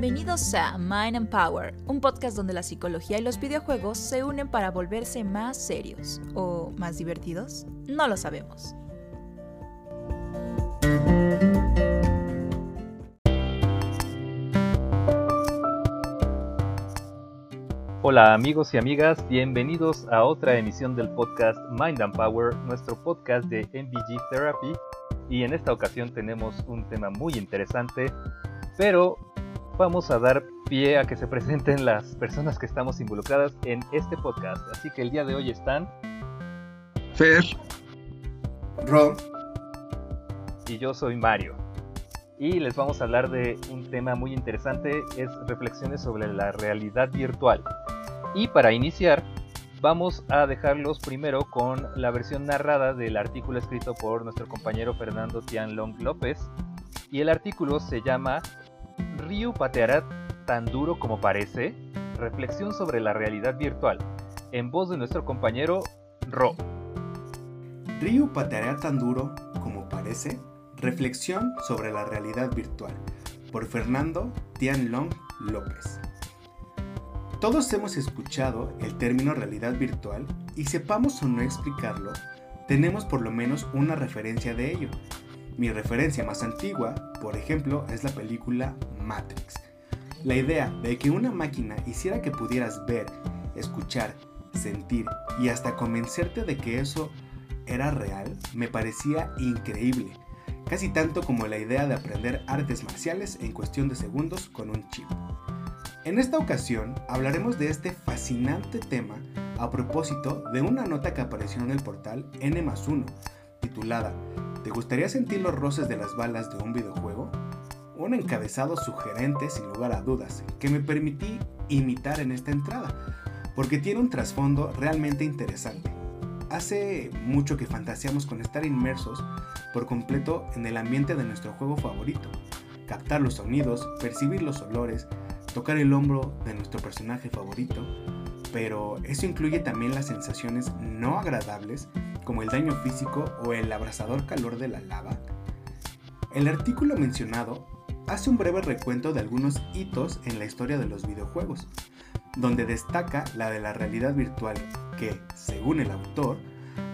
Bienvenidos a Mind and Power, un podcast donde la psicología y los videojuegos se unen para volverse más serios o más divertidos. No lo sabemos. Hola amigos y amigas, bienvenidos a otra emisión del podcast Mind and Power, nuestro podcast de MBG Therapy. Y en esta ocasión tenemos un tema muy interesante, pero vamos a dar pie a que se presenten las personas que estamos involucradas en este podcast. Así que el día de hoy están Fer, Ron, y yo soy Mario. Y les vamos a hablar de un tema muy interesante, es reflexiones sobre la realidad virtual. Y para iniciar, vamos a dejarlos primero con la versión narrada del artículo escrito por nuestro compañero Fernando Tianlong López. Y el artículo se llama Ryu pateará tan duro como parece. Reflexión sobre la realidad virtual. En voz de nuestro compañero Ro. Ryu pateará tan duro como parece. Reflexión sobre la realidad virtual. Por Fernando Tianlong López. Todos hemos escuchado el término realidad virtual y sepamos o no explicarlo, tenemos por lo menos una referencia de ello. Mi referencia más antigua, por ejemplo, es la película Matrix. La idea de que una máquina hiciera que pudieras ver, escuchar, sentir y hasta convencerte de que eso era real me parecía increíble, casi tanto como la idea de aprender artes marciales en cuestión de segundos con un chip. En esta ocasión hablaremos de este fascinante tema a propósito de una nota que apareció en el portal N 1, titulada ¿Te gustaría sentir los roces de las balas de un videojuego? Un encabezado sugerente sin lugar a dudas, que me permití imitar en esta entrada, porque tiene un trasfondo realmente interesante. Hace mucho que fantaseamos con estar inmersos por completo en el ambiente de nuestro juego favorito, captar los sonidos, percibir los olores, tocar el hombro de nuestro personaje favorito, pero eso incluye también las sensaciones no agradables como el daño físico o el abrasador calor de la lava. El artículo mencionado hace un breve recuento de algunos hitos en la historia de los videojuegos, donde destaca la de la realidad virtual que, según el autor,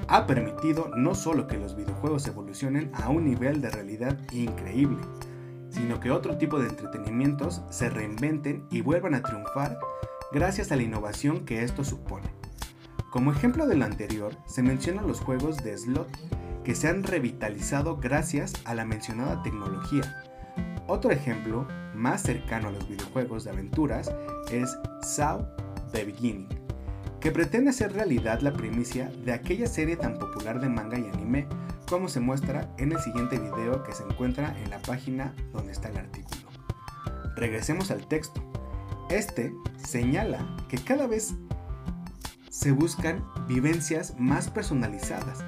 ha permitido no solo que los videojuegos evolucionen a un nivel de realidad increíble, sino que otro tipo de entretenimientos se reinventen y vuelvan a triunfar gracias a la innovación que esto supone. Como ejemplo de lo anterior, se mencionan los juegos de slot que se han revitalizado gracias a la mencionada tecnología. Otro ejemplo, más cercano a los videojuegos de aventuras, es Saw The Beginning, que pretende hacer realidad la primicia de aquella serie tan popular de manga y anime como se muestra en el siguiente video que se encuentra en la página donde está el artículo. Regresemos al texto. Este señala que cada vez se buscan vivencias más personalizadas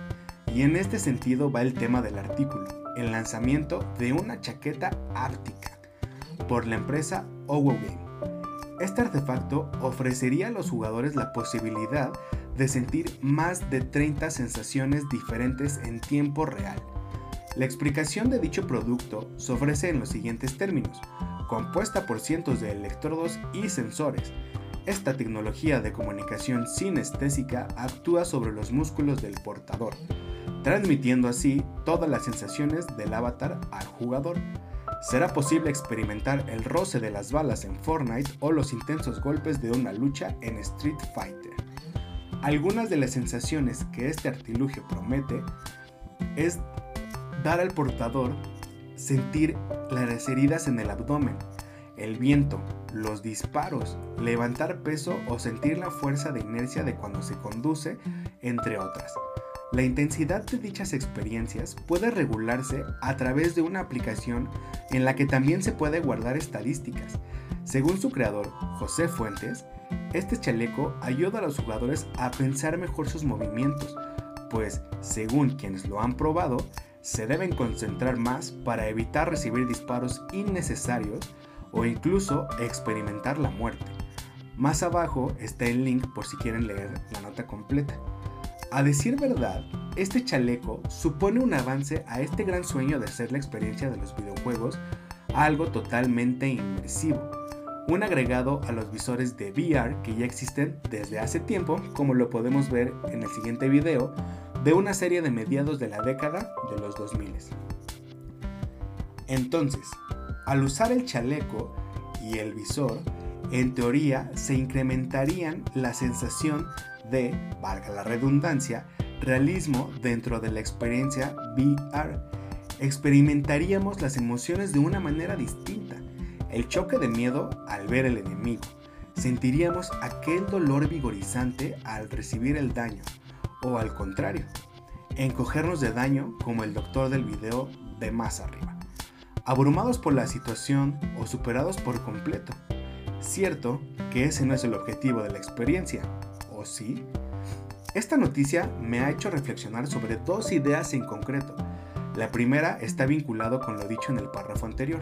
y en este sentido va el tema del artículo, el lanzamiento de una chaqueta áptica por la empresa Owo Game. Este artefacto ofrecería a los jugadores la posibilidad de sentir más de 30 sensaciones diferentes en tiempo real. La explicación de dicho producto se ofrece en los siguientes términos. Compuesta por cientos de electrodos y sensores, esta tecnología de comunicación sinestésica actúa sobre los músculos del portador, transmitiendo así todas las sensaciones del avatar al jugador. Será posible experimentar el roce de las balas en Fortnite o los intensos golpes de una lucha en Street Fighter. Algunas de las sensaciones que este artilugio promete es dar al portador sentir las heridas en el abdomen, el viento, los disparos, levantar peso o sentir la fuerza de inercia de cuando se conduce, entre otras. La intensidad de dichas experiencias puede regularse a través de una aplicación en la que también se puede guardar estadísticas. Según su creador, José Fuentes, este chaleco ayuda a los jugadores a pensar mejor sus movimientos, pues, según quienes lo han probado, se deben concentrar más para evitar recibir disparos innecesarios o incluso experimentar la muerte. Más abajo está el link por si quieren leer la nota completa. A decir verdad, este chaleco supone un avance a este gran sueño de ser la experiencia de los videojuegos algo totalmente inmersivo, un agregado a los visores de VR que ya existen desde hace tiempo, como lo podemos ver en el siguiente video, de una serie de mediados de la década de los 2000. Entonces, al usar el chaleco y el visor, en teoría se incrementarían la sensación de, valga la redundancia, realismo dentro de la experiencia VR. Experimentaríamos las emociones de una manera distinta. El choque de miedo al ver el enemigo. Sentiríamos aquel dolor vigorizante al recibir el daño. O al contrario, encogernos de daño como el doctor del video de más arriba. Abrumados por la situación o superados por completo. Cierto que ese no es el objetivo de la experiencia, ¿o sí? Esta noticia me ha hecho reflexionar sobre dos ideas en concreto. La primera está vinculado con lo dicho en el párrafo anterior.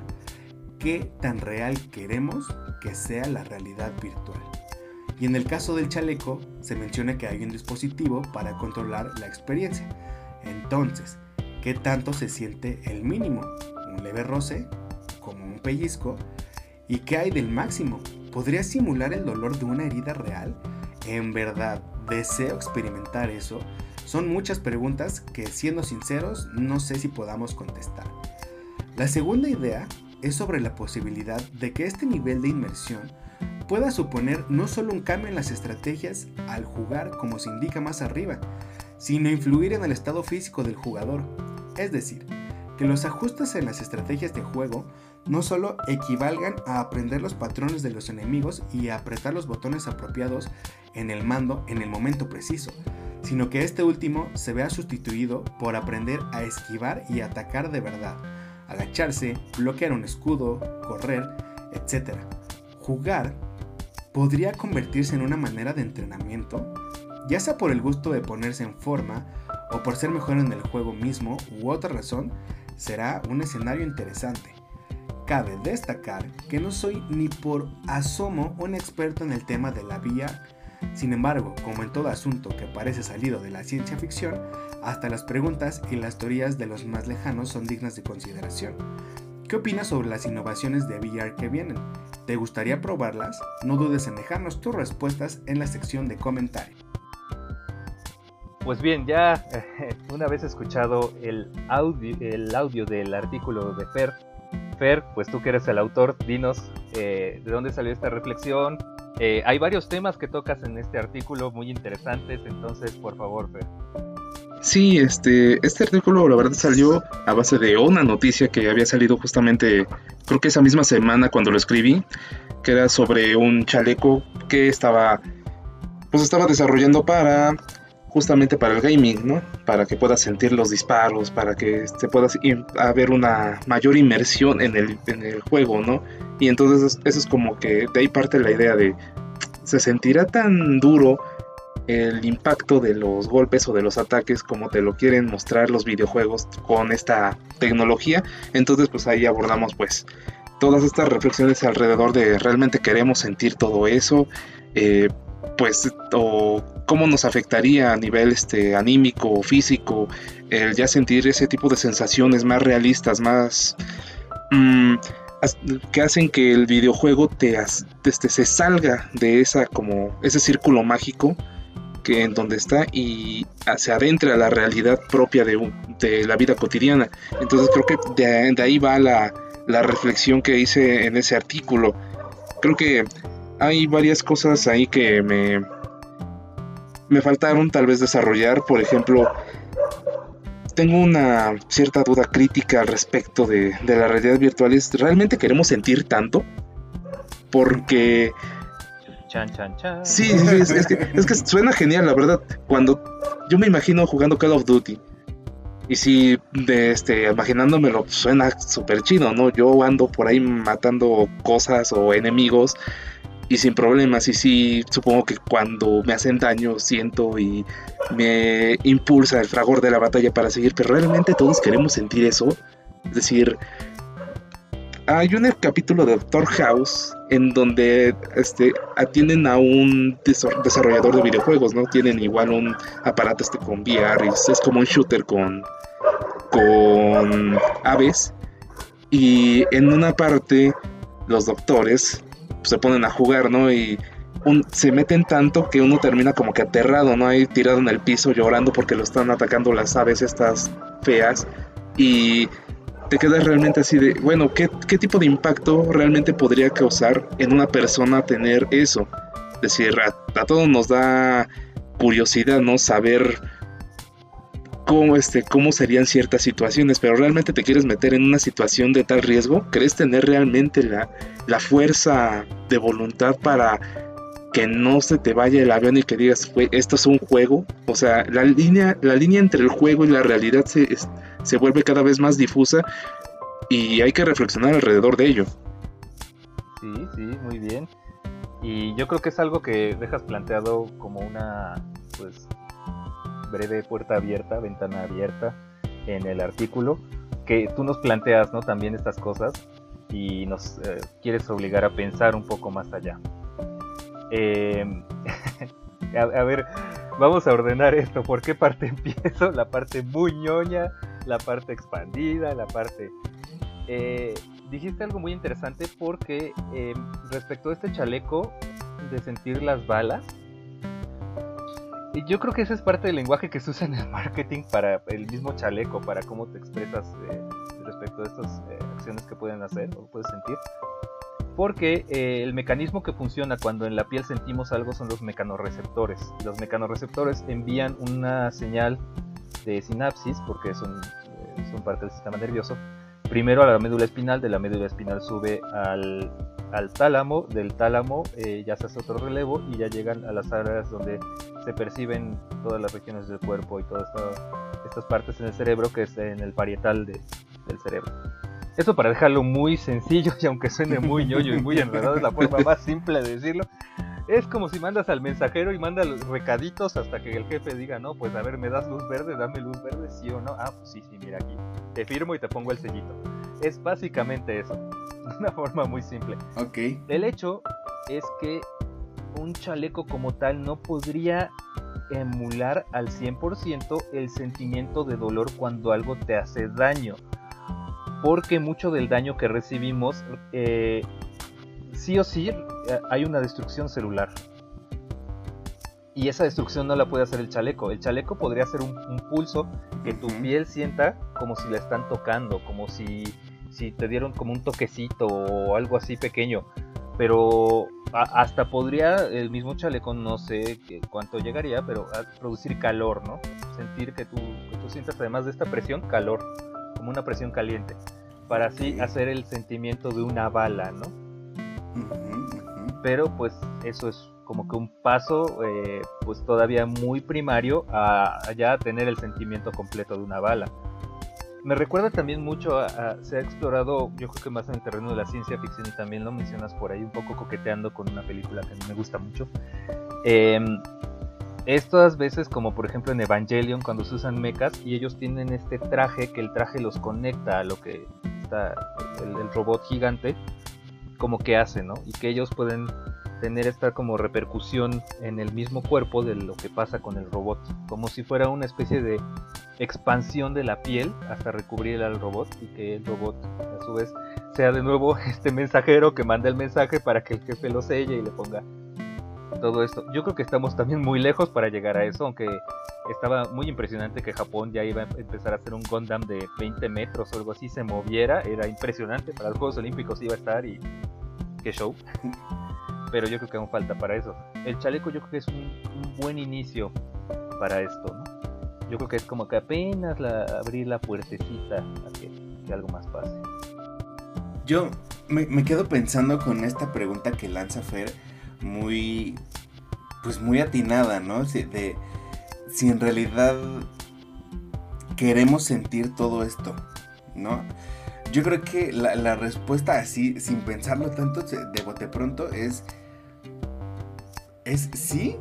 ¿Qué tan real queremos que sea la realidad virtual? Y en el caso del chaleco, se menciona que hay un dispositivo para controlar la experiencia. Entonces, ¿qué tanto se siente el mínimo? ¿Un leve roce? ¿Como un pellizco? ¿Y qué hay del máximo? ¿Podría simular el dolor de una herida real? ¿En verdad deseo experimentar eso? Son muchas preguntas que, siendo sinceros, no sé si podamos contestar. La segunda idea es sobre la posibilidad de que este nivel de inmersión pueda suponer no solo un cambio en las estrategias al jugar como se indica más arriba, sino influir en el estado físico del jugador. Es decir, que los ajustes en las estrategias de juego no solo equivalgan a aprender los patrones de los enemigos y apretar los botones apropiados en el mando en el momento preciso, sino que este último se vea sustituido por aprender a esquivar y atacar de verdad, agacharse, bloquear un escudo, correr, etc. Jugar podría convertirse en una manera de entrenamiento, ya sea por el gusto de ponerse en forma o por ser mejor en el juego mismo u otra razón, será un escenario interesante. Cabe destacar que no soy ni por asomo un experto en el tema de la vía, sin embargo, como en todo asunto que parece salido de la ciencia ficción, hasta las preguntas y las teorías de los más lejanos son dignas de consideración. ¿Qué opinas sobre las innovaciones de VR que vienen? ¿Te gustaría probarlas? No dudes en dejarnos tus respuestas en la sección de comentarios. Pues bien, ya una vez escuchado el audio, el audio del artículo de Fer, Fer, pues tú que eres el autor, dinos eh, de dónde salió esta reflexión. Eh, hay varios temas que tocas en este artículo muy interesantes, entonces por favor, Fer. Sí, este, este artículo la verdad salió a base de una noticia que había salido justamente, creo que esa misma semana cuando lo escribí, que era sobre un chaleco que estaba, pues estaba desarrollando para justamente para el gaming, ¿no? Para que puedas sentir los disparos, para que te puedas haber una mayor inmersión en el, en el juego, ¿no? Y entonces eso es como que de ahí parte la idea de, ¿se sentirá tan duro el impacto de los golpes o de los ataques como te lo quieren mostrar los videojuegos con esta tecnología? Entonces pues ahí abordamos pues todas estas reflexiones alrededor de realmente queremos sentir todo eso. Eh, pues o cómo nos afectaría a nivel este anímico o físico el ya sentir ese tipo de sensaciones más realistas más mm, que hacen que el videojuego te este, se salga de esa como ese círculo mágico que en donde está y se adentre a la realidad propia de, de la vida cotidiana. Entonces creo que de, de ahí va la, la reflexión que hice en ese artículo. Creo que hay varias cosas ahí que me, me faltaron tal vez desarrollar. Por ejemplo, tengo una cierta duda crítica al respecto de, la realidad virtual. ¿Es, ¿Realmente queremos sentir tanto? Porque... Chan, chan, chan. Sí, es, que, es que suena genial, la verdad. Cuando yo me imagino jugando Call of Duty. Y si, de este, imaginándomelo, suena súper chido, ¿no? Yo ando por ahí matando cosas o enemigos y sin problemas. Y sí, supongo que cuando me hacen daño siento y me impulsa el fragor de la batalla para seguir. Pero realmente todos queremos sentir eso. Es decir, hay un capítulo de Doctor House en donde este, atienden a un desarrollador de videojuegos, ¿no? Tienen igual un aparato este con VR, es como un shooter con, con aves Y en una parte, los doctores se ponen a jugar, ¿no? Y se meten tanto que uno termina como que aterrado, ¿no? Ahí tirado en el piso llorando porque lo están atacando las aves estas feas. Y te quedas realmente así de, bueno, ¿qué, qué tipo de impacto realmente podría causar en una persona tener eso? Es decir, a, a todos nos da curiosidad, ¿no? Saber cómo, este, cómo serían ciertas situaciones, pero realmente te quieres meter en una situación de tal riesgo, ¿crees tener realmente la, la fuerza de voluntad para que no se te vaya el avión y que digas, esto es un juego? O sea, la línea, la línea entre el juego y la realidad se, se vuelve cada vez más difusa y hay que reflexionar alrededor de ello. Sí, sí, muy bien. Y yo creo que es algo que dejas planteado como una, pues, breve puerta abierta, ventana abierta en el artículo, que tú nos planteas ¿no? también estas cosas y nos eh, quieres obligar a pensar un poco más allá. Em, a, ver, vamos a ordenar esto. ¿Por qué parte empiezo? La parte muy ñoña, la parte expandida, la parte... Eh, dijiste algo muy interesante porque em, respecto a este chaleco de sentir las balas, yo creo que esa es parte del lenguaje que se usa en el marketing para el mismo chaleco, para cómo te expresas eh, respecto a estas eh, acciones que pueden hacer o puedes sentir. Porque eh, el mecanismo que funciona cuando en la piel sentimos algo son los mecanorreceptores. Los mecanorreceptores envían una señal de sinapsis, porque son, son parte del sistema nervioso, primero a la médula espinal, de la médula espinal sube al, al tálamo, del tálamo eh, ya se hace otro relevo y ya llegan a las áreas donde se perciben todas las regiones del cuerpo y todas estas partes en el cerebro que es en el parietal del cerebro. Eso para dejarlo muy sencillo y aunque suene muy ñoño y muy enredado es la forma más simple de decirlo. Es como si mandas al mensajero y manda los recaditos hasta que el jefe diga, no, pues a ver, me das luz verde, dame luz verde, sí o no. Ah, pues sí, sí, mira aquí. Te firmo y te pongo el sellito. Es básicamente eso. Una forma muy simple. Ok. El hecho es que un chaleco como tal no podría emular al 100% el sentimiento de dolor cuando algo te hace daño. Porque mucho del daño que recibimos eh, sí o sí eh, hay una destrucción celular. Y esa destrucción no la puede hacer el chaleco. El chaleco podría ser un, pulso que tu piel sienta como si la están tocando, como si, si te dieron como un toquecito o algo así pequeño. Pero hasta podría el mismo chaleco, no sé cuánto llegaría, pero a producir calor, ¿no? Sentir que tú, que tú sientas además de esta presión, calor, como una presión caliente, para así hacer el sentimiento de una bala, ¿no? Pero pues eso es como que un paso eh, pues todavía muy primario a, ya tener el sentimiento completo de una bala. Me recuerda también mucho a, se ha explorado, yo creo que más en el terreno de la ciencia ficción y también lo mencionas por ahí un poco coqueteando con una película que a mí me gusta mucho. Eh, estas veces, como por ejemplo en Evangelion, cuando se usan mechas y ellos tienen este traje, que el traje los conecta a lo que está el robot gigante, como que hace, ¿no? Y que ellos pueden tener esta como repercusión en el mismo cuerpo de lo que pasa con el robot, como si fuera una especie de expansión de la piel hasta recubrir al robot y que el robot a su vez sea de nuevo este mensajero que manda el mensaje para que el jefe lo selle y le ponga todo esto. Yo creo que estamos también muy lejos para llegar a eso, aunque estaba muy impresionante que Japón ya iba a empezar a hacer un Gundam de 20 metros o algo así, se moviera, era impresionante, para los Juegos Olímpicos iba a estar y qué show. Pero yo creo que aún falta para eso. El chaleco yo creo que es un, buen inicio para esto, ¿no? Yo creo que es como que apenas la, abrir la puertecita a que, algo más pase. Yo me, me, quedo pensando con esta pregunta que lanza Fer, muy, pues muy atinada, ¿no? De, si en realidad queremos sentir todo esto, ¿no? Yo creo que la, respuesta así, sin pensarlo tanto, de bote pronto, es. Es sí,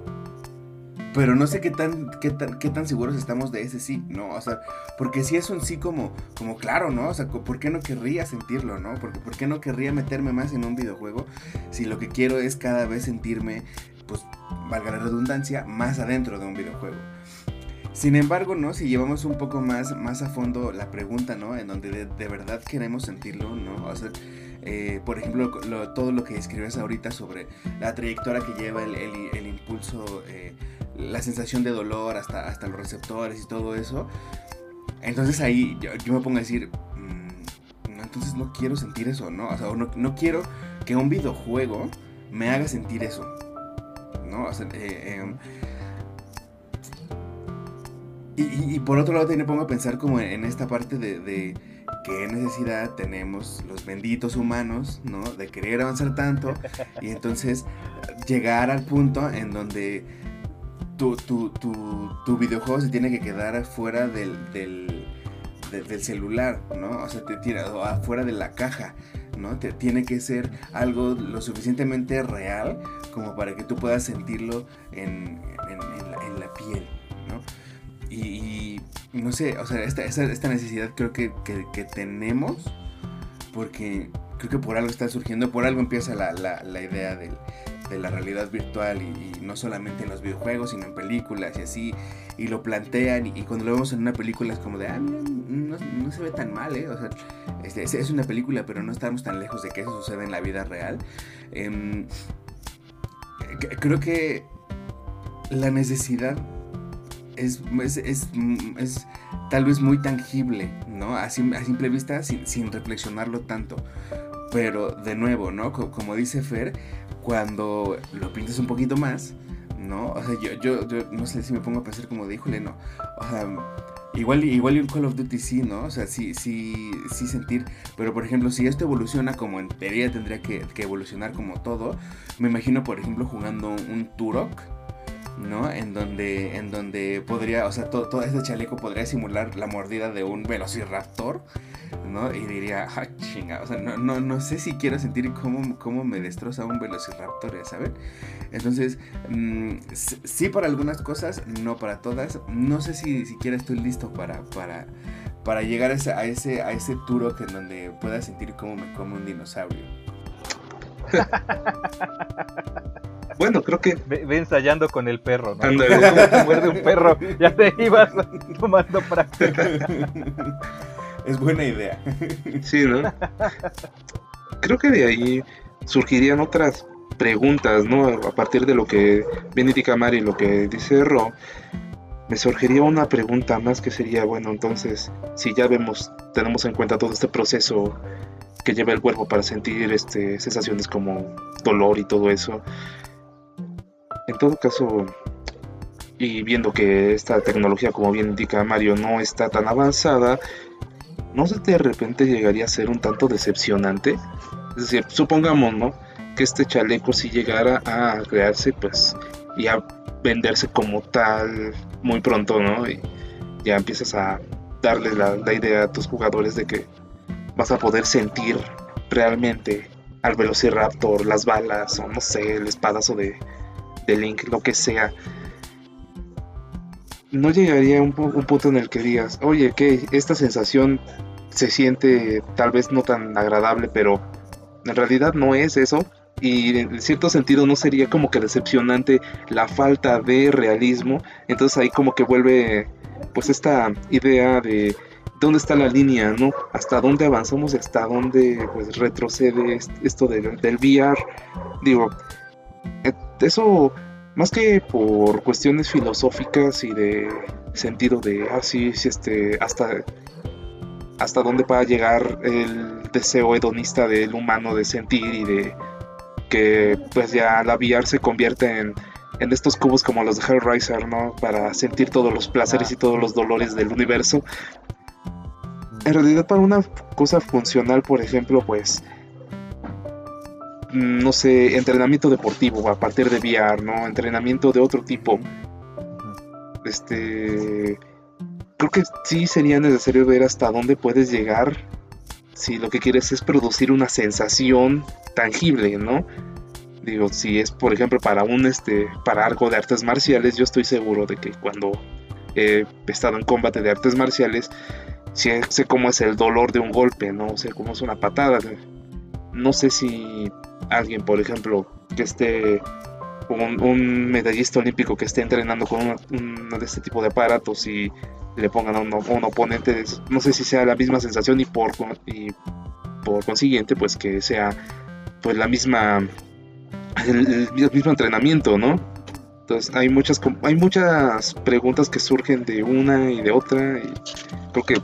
pero no sé qué tan, qué tan, qué tan seguros estamos de ese sí, ¿no? O sea, porque si es un sí como, como claro, ¿no? O sea, ¿por qué no querría sentirlo, ¿no? Porque ¿por qué no querría meterme más en un videojuego si lo que quiero es cada vez sentirme, pues, valga la redundancia, más adentro de un videojuego? Sin embargo, ¿no? Si llevamos un poco más, más a fondo la pregunta, ¿no? En donde de, verdad queremos sentirlo, ¿no? O sea, eh, por ejemplo, todo lo que escribes ahorita sobre la trayectoria que lleva el, impulso, eh, la sensación de dolor hasta, hasta los receptores y todo eso. Entonces ahí yo, me pongo a decir, mm, entonces no quiero sentir eso, ¿no? O sea, no, no, quiero que un videojuego me haga sentir eso, ¿no? O sea, eh, em, y, por otro lado también me pongo a pensar como en, esta parte de, qué necesidad tenemos los benditos humanos, ¿no? De querer avanzar tanto y entonces llegar al punto en donde tu, tu, videojuego se tiene que quedar afuera del, del, celular, ¿no? O sea, te tira afuera de la caja, ¿no? Te, tiene que ser algo lo suficientemente real como para que tú puedas sentirlo en, en la piel. Y, no sé, o sea, esta, esta, necesidad creo que, tenemos porque creo que por algo está surgiendo, por algo empieza la, la, idea de la realidad virtual y, no solamente en los videojuegos, sino en películas y así, y lo plantean y, cuando lo vemos en una película es como de, ah, mira, no, se ve tan mal, ¿eh? O sea, este, es, una película, pero no estamos tan lejos de que eso suceda en la vida real. Em, creo que la necesidad es, es, tal vez muy tangible, ¿no? A, simple vista, sin, reflexionarlo tanto. Pero de nuevo, ¿no? Como, dice Fer, cuando lo pintas un poquito más, ¿no? O sea, yo, yo, no sé si me pongo a pensar como de, híjole, no. O sea, igual, igual un Call of Duty sí, ¿no? O sea, sí, sí, sí sentir. Pero por ejemplo, si esto evoluciona como en teoría tendría que, que evolucionar como todo, me imagino, por ejemplo, jugando un Turok ¿no? En donde, en donde podría, o sea, todo, todo este chaleco podría simular la mordida de un velociraptor, ¿no? Y diría, ah, chinga, o sea, no, no, no sé si quiero sentir cómo, cómo me destroza un velociraptor, ¿saben? Entonces, mm, sí para algunas cosas, no para todas. No sé si siquiera estoy listo para, para, para llegar a ese, a ese, a ese turo que en donde pueda sentir cómo me come un dinosaurio. Bueno, creo que. Ve, ensayando con el perro, ¿no? Como te muerde un perro, ya te ibas tomando práctica. Es buena idea. Sí, ¿no? Creo que de ahí surgirían otras preguntas, ¿no? A partir de lo que viene indica Mari y lo que dice Ro, me surgiría una pregunta más que sería, bueno, entonces, si ya vemos, tenemos en cuenta todo este proceso que lleva el cuerpo para sentir este, sensaciones como dolor y todo eso, en todo caso, y viendo que esta tecnología, como bien indica Mario, no está tan avanzada, ¿no de repente llegaría a ser un tanto decepcionante? Es decir, supongamos, ¿no? Que este chaleco si llegara a crearse, pues, y a venderse como tal muy pronto, ¿no? Y ya empiezas a darle la, la idea a tus jugadores de que vas a poder sentir realmente al Velociraptor, las balas, o no sé, el espadazo de, de Link, lo que sea, no llegaría a un, punto en el que digas, oye, que esta sensación se siente tal vez no tan agradable, pero en realidad no es eso. Y en cierto sentido no sería como que decepcionante la falta de realismo. Entonces ahí como que vuelve pues esta idea de dónde está la línea, ¿no? Hasta dónde avanzamos y hasta dónde pues retrocede esto del, del VR. Digo, eh, eso más que por cuestiones filosóficas y de sentido de ah sí, este hasta hasta dónde va a llegar el deseo hedonista del humano de sentir y de que pues ya la VR se convierte en, en estos cubos como los de Hellraiser, ¿no? Para sentir todos los placeres y todos los dolores del universo. En realidad para una cosa funcional, por ejemplo, pues no sé, entrenamiento deportivo a partir de VR, ¿no? Entrenamiento de otro tipo. Este. Creo que sí sería necesario ver hasta dónde puedes llegar si lo que quieres es producir una sensación tangible, ¿no? Digo, si es por ejemplo para un este para algo de artes marciales, yo estoy seguro de que cuando he estado en combate de artes marciales, sé, sé cómo es el dolor de un golpe, no sé cómo es una patada. Sé si alguien, por ejemplo, que esté un, medallista olímpico que esté entrenando con uno de este tipo de aparatos y le pongan a un, oponente, no sé si sea la misma sensación y por, y por consiguiente pues que sea pues la misma el, mismo entrenamiento, ¿no? Entonces hay muchas hay muchas preguntas que surgen de una y de otra y creo que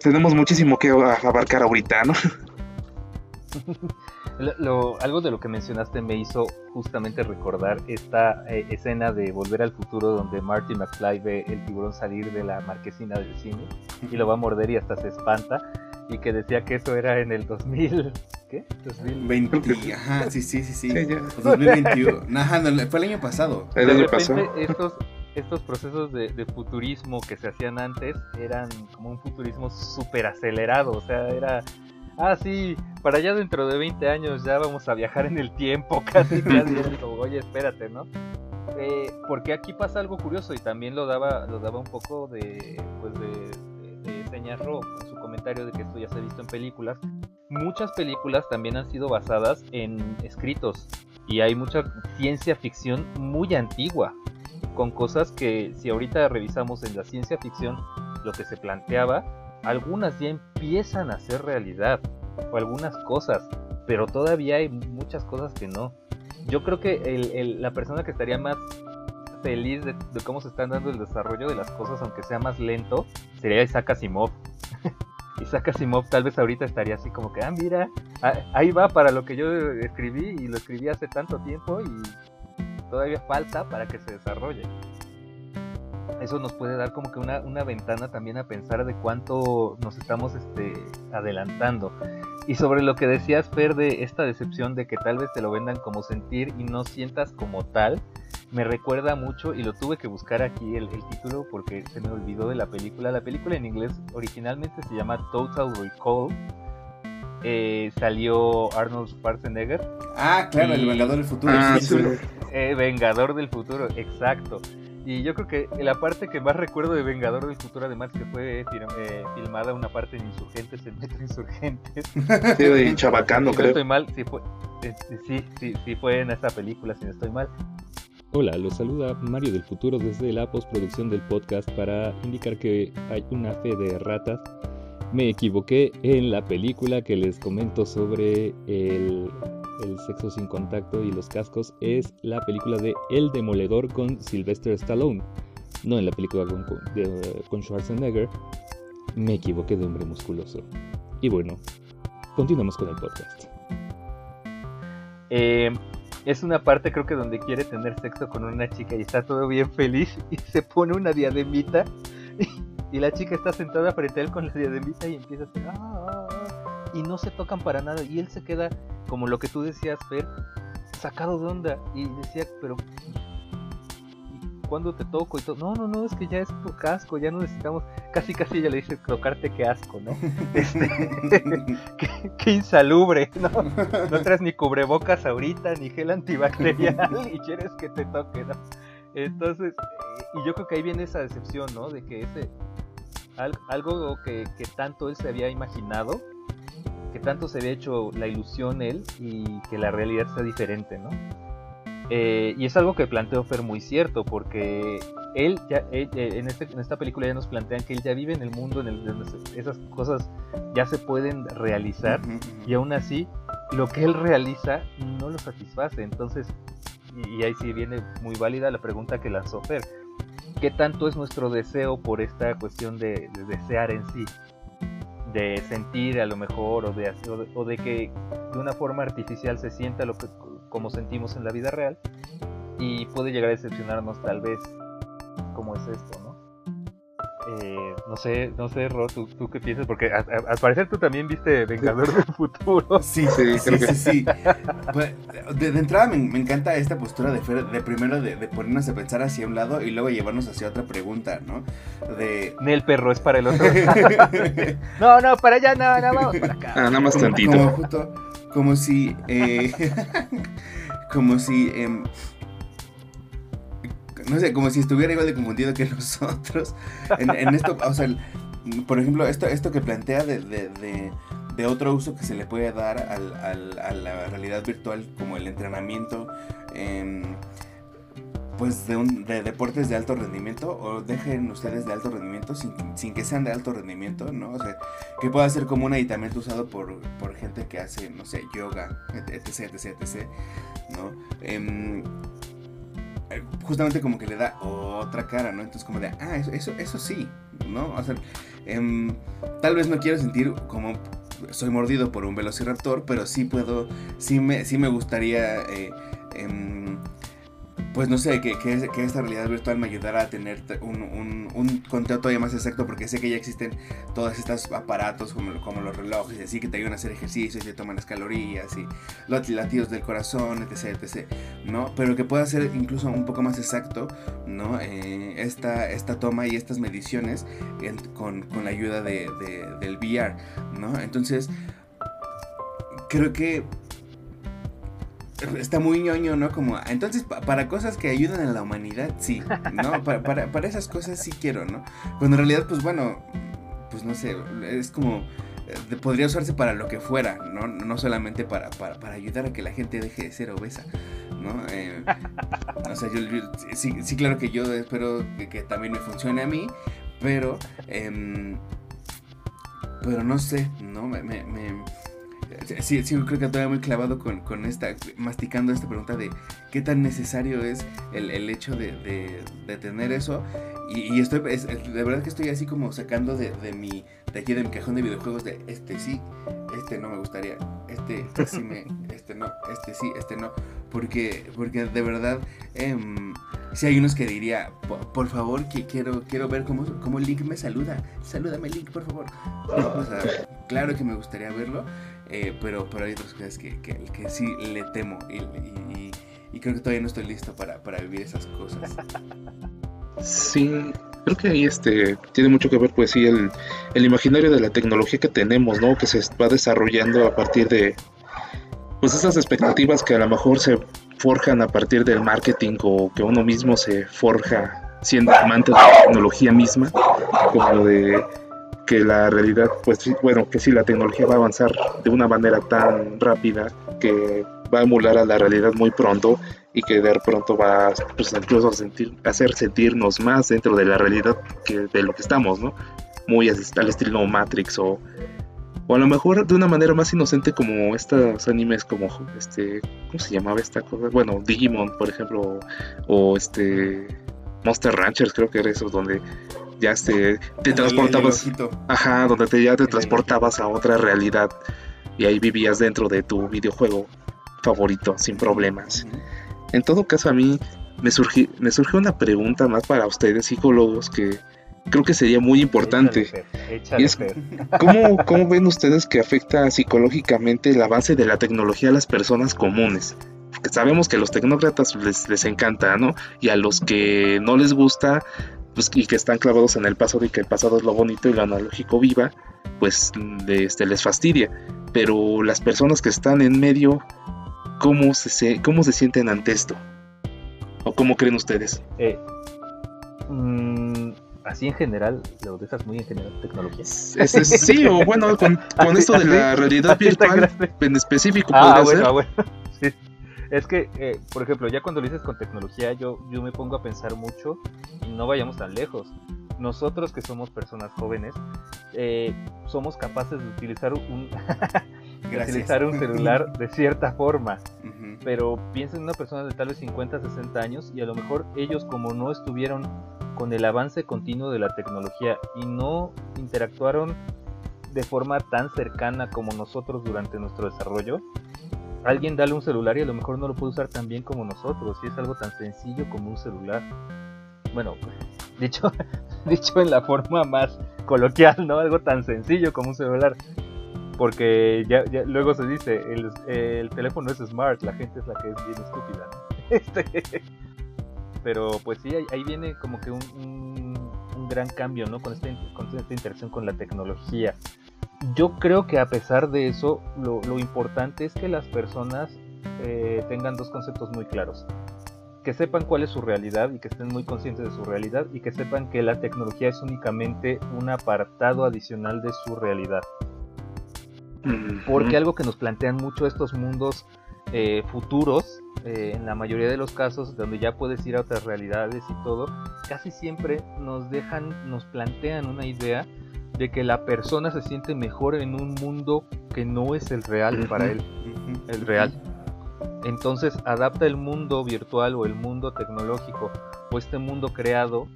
tenemos muchísimo que abarcar ahorita, ¿no? algo de lo que mencionaste me hizo justamente recordar esta eh, escena de Volver al Futuro donde Marty McFly ve el tiburón salir de la marquesina del cine y lo va a morder y hasta se espanta y que decía que eso era en el 2000 ¿qué? 2020, ajá, sí, sí, sí, sí. 2021. Ajá, fue el año pasado. de repente estos estos procesos de, de, futurismo que se hacían antes eran como un futurismo súper acelerado, o sea, era ah, sí, para allá dentro de 20 años ya vamos a viajar en el tiempo, casi, casi, oye, espérate, ¿no? Eh, porque aquí pasa algo curioso y también lo daba, lo daba un poco de, pues de, de, de en su comentario de que esto ya se ha visto en películas. Muchas películas también han sido basadas en escritos y hay mucha ciencia ficción muy antigua, con cosas que si ahorita revisamos en la ciencia ficción, lo que se planteaba algunas ya empiezan a ser realidad, o algunas cosas, pero todavía hay muchas cosas que no. Yo creo que la persona que estaría más feliz de, cómo se está dando el desarrollo de las cosas, aunque sea más lento, sería Isaac Asimov. Isaac Asimov tal vez ahorita estaría así como que, ah, mira, ahí va para lo que yo escribí y lo escribí hace tanto tiempo y todavía falta para que se desarrolle eso nos puede dar como que una, una, ventana también a pensar de cuánto nos estamos este, adelantando. Y sobre lo que decías, Fer, de esta decepción de que tal vez te lo vendan como sentir y no sientas como tal, me recuerda mucho, y lo tuve que buscar aquí el, título porque se me olvidó de la película. La película en inglés originalmente se llama Total Recall. Eh, salió Arnold Schwarzenegger. Ah, claro, el Vengador del Futuro. Ah, eh, Vengador del Futuro, exacto. Y yo creo que la parte que más recuerdo de Vengador del Futuro, además que fue eh, filmada una parte en Insurgentes, en Metro Insurgentes. Sí, de Chabacano, creo. No estoy mal, sí fue, eh, sí, sí, sí fue en esa película, si no estoy mal. Hola, los saluda Mario del Futuro desde la postproducción del podcast para indicar que hay una fe de ratas. Me equivoqué en la película que les comento sobre el sexo sin contacto y los cascos es la película de El Demoledor con Sylvester Stallone, no en la película con, con Schwarzenegger. Me equivoqué de hombre musculoso. Y bueno, continuamos con el podcast. Eh, es una parte creo que donde quiere tener sexo con una chica y está todo bien feliz y se pone una diademita la chica está sentada frente a él con la diademita y empieza a hacer... Ah, ah, ah", y no se tocan para nada y él se queda como lo que tú decías, Fer, sacado de onda. Y decía, pero ¿cuándo te toco? Y todo, no, no, no, es que ya es por casco, ya no necesitamos, casi casi ella le dice tocarte qué asco, ¿no? Este, qué, insalubre, ¿no? No traes ni cubrebocas ahorita, ni gel antibacterial, y quieres que te toque, ¿no? Entonces, y yo creo que ahí viene esa decepción, ¿no? De que ese, algo que, que tanto él se había imaginado, tanto se había hecho la ilusión él y que la realidad sea diferente, ¿no? Eh, y es algo que planteó Fer muy cierto, porque él ya eh, en, este, en, esta película ya nos plantean que él ya vive en el mundo en el donde esas cosas ya se pueden realizar y aún así lo que él realiza no lo satisface. Entonces, y, ahí sí viene muy válida la pregunta que lanzó Fer. ¿Qué tanto es nuestro deseo por esta cuestión de desear en sí? de sentir a lo mejor o de, o de, que de una forma artificial se sienta lo que como sentimos en la vida real y puede llegar a decepcionarnos tal vez como es esto. Eh, no sé, no sé, Ro, ¿tú, ¿tú, qué piensas? Porque al parecer tú también viste Vengador del Futuro. Sí, sí, sí, sí, sí. Pues, de, entrada me, encanta esta postura de, de primero de, ponernos a pensar hacia un lado y luego llevarnos hacia otra pregunta, ¿no? De... El perro es para el otro. no, no, para allá, no, no, vamos para acá. Ah, nada más tantito. Como, como si... Eh, como si... Eh, no sé, como si estuviera igual de confundido que nosotros. En, esto, o sea, por ejemplo, esto, esto que plantea de, de otro uso que se le puede dar al, al, a la realidad virtual como el entrenamiento pues de, de deportes de alto rendimiento o dejen ustedes de alto rendimiento sin, sin, que sean de alto rendimiento, ¿no? O sea, que pueda ser como un aditamento usado por, por gente que hace, no sé, yoga, etc, etc, etc, ¿no? Eh, justamente como que le da otra cara, ¿no? Entonces como de, ah, eso, eso, eso sí, ¿no? O sea, eh, tal vez no quiero sentir como soy mordido por un velociraptor, pero sí puedo, sí me, sí me gustaría... Eh, eh, pues no sé, que, que, que, esta realidad virtual me ayudara a tener un, un, conteo todavía más exacto, porque sé que ya existen todos estos aparatos como, como los relojes, así que te ayudan a hacer ejercicios te toman las calorías y los latidos del corazón, etc, etc, ¿no? Pero que pueda ser incluso un poco más exacto, ¿no? Eh, esta, esta toma y estas mediciones con, con, la ayuda de, del VR, ¿no? Entonces, creo que está muy ñoño, ¿no? Como, entonces, para cosas que ayudan a la humanidad, sí, ¿no? Para, para, para, esas cosas sí quiero, ¿no? Cuando en realidad, pues bueno, pues no sé, es como, eh, podría usarse para lo que fuera, ¿no? No solamente para, para, para ayudar a que la gente deje de ser obesa, ¿no? Eh, o sea, yo, sí, sí, claro que yo espero que, que, también me funcione a mí, pero, eh, pero no sé, ¿no? me, me, me Sí, sí, creo que todavía muy clavado con, con, esta, masticando esta pregunta de qué tan necesario es el, el hecho de, de, de, tener eso. Y, y estoy, es, de verdad que estoy así como sacando de, de, mi, de aquí de mi cajón de videojuegos de este sí, este no me gustaría, este, este sí me, este no, este sí, este no. Porque, porque de verdad, eh, si hay unos que diría, por, por, favor, que quiero, quiero ver cómo, cómo Link me saluda. Salúdame Link, por favor. O sea, claro que me gustaría verlo. Eh, pero, pero hay otras cosas que, que, sí le temo y, y, y, creo que todavía no estoy listo para, para vivir esas cosas. Sí, creo que ahí este tiene mucho que ver pues sí el, el imaginario de la tecnología que tenemos, ¿no? Que se va desarrollando a partir de pues esas expectativas que a lo mejor se forjan a partir del marketing o que uno mismo se forja siendo amante de la tecnología misma, como de que la realidad, pues bueno, que sí, la tecnología va a avanzar de una manera tan rápida que va a emular a la realidad muy pronto y que de pronto va pues, incluso a sentir, hacer sentirnos más dentro de la realidad que de lo que estamos, ¿no? Muy al estilo Matrix o, o a lo mejor de una manera más inocente como estos animes como este, ¿cómo se llamaba esta cosa? Bueno, Digimon, por ejemplo, o este Monster Ranchers, creo que era eso, donde ya este, te transportabas, ajá, donde te, ya te transportabas a otra realidad y ahí vivías dentro de tu videojuego favorito sin problemas. En todo caso a mí me surgió, me surgió una pregunta más para ustedes psicólogos que creo que sería muy importante. Échale, échale, es, ¿cómo, ¿Cómo ven ustedes que afecta psicológicamente el avance de la tecnología a las personas comunes? Porque sabemos que a los tecnócratas les, les encanta, ¿no? Y a los que no les gusta, pues, y que están clavados en el pasado y que el pasado es lo bonito y lo analógico viva, pues este, les fastidia. Pero las personas que están en medio, ¿cómo se, cómo se sienten ante esto? ¿O cómo creen ustedes? Eh, mmm, así en general, lo dejas muy en general tecnología. Es, es, sí, o bueno, con, con esto de la realidad virtual en específico. Ah, bueno, ser. bueno. Sí. Es que, eh, por ejemplo, ya cuando lo dices con tecnología, yo, yo me pongo a pensar mucho, y no vayamos tan lejos. Nosotros que somos personas jóvenes, eh, somos capaces de utilizar un, de utilizar un celular de cierta forma. Uh -huh. Pero piensa en una persona de tal vez 50, 60 años y a lo mejor ellos como no estuvieron con el avance continuo de la tecnología y no interactuaron de forma tan cercana como nosotros durante nuestro desarrollo, alguien dale un celular y a lo mejor no lo puede usar tan bien como nosotros, y es algo tan sencillo como un celular. Bueno, dicho, dicho en la forma más coloquial, ¿no? Algo tan sencillo como un celular. Porque ya, luego se dice, el, el, teléfono es smart, la gente es la que es bien estúpida. Este, pero pues sí, ahí, ahí, viene como que un, un gran cambio, ¿no? Con esta, con esta interacción con la tecnología yo creo que a pesar de eso, lo, lo importante es que las personas eh, tengan dos conceptos muy claros. Que sepan cuál es su realidad y que estén muy conscientes de su realidad y que sepan que la tecnología es únicamente un apartado adicional de su realidad. Porque algo que nos plantean mucho estos mundos eh, futuros, eh, en la mayoría de los casos, donde ya puedes ir a otras realidades y todo, casi siempre nos dejan, nos plantean una idea de que la persona se siente mejor en un mundo que no es el real para él, el real. Entonces adapta el mundo virtual o el mundo tecnológico o este mundo creado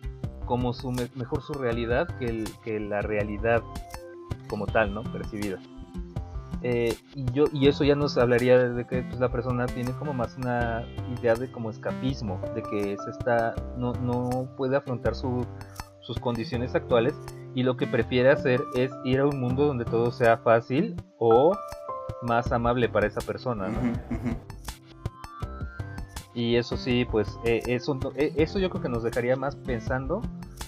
como su mejor su realidad que, el, que la realidad como tal, ¿no? Percibida. Eh, y, yo, y eso ya nos hablaría de que pues, la persona tiene como más una idea de como escapismo, de que se está, no, no puede afrontar sus condiciones actuales y lo que prefiere hacer es ir a un mundo donde todo sea fácil o más amable para esa persona. Y eso sí, pues eh, eso, eh, eso yo creo que nos dejaría más pensando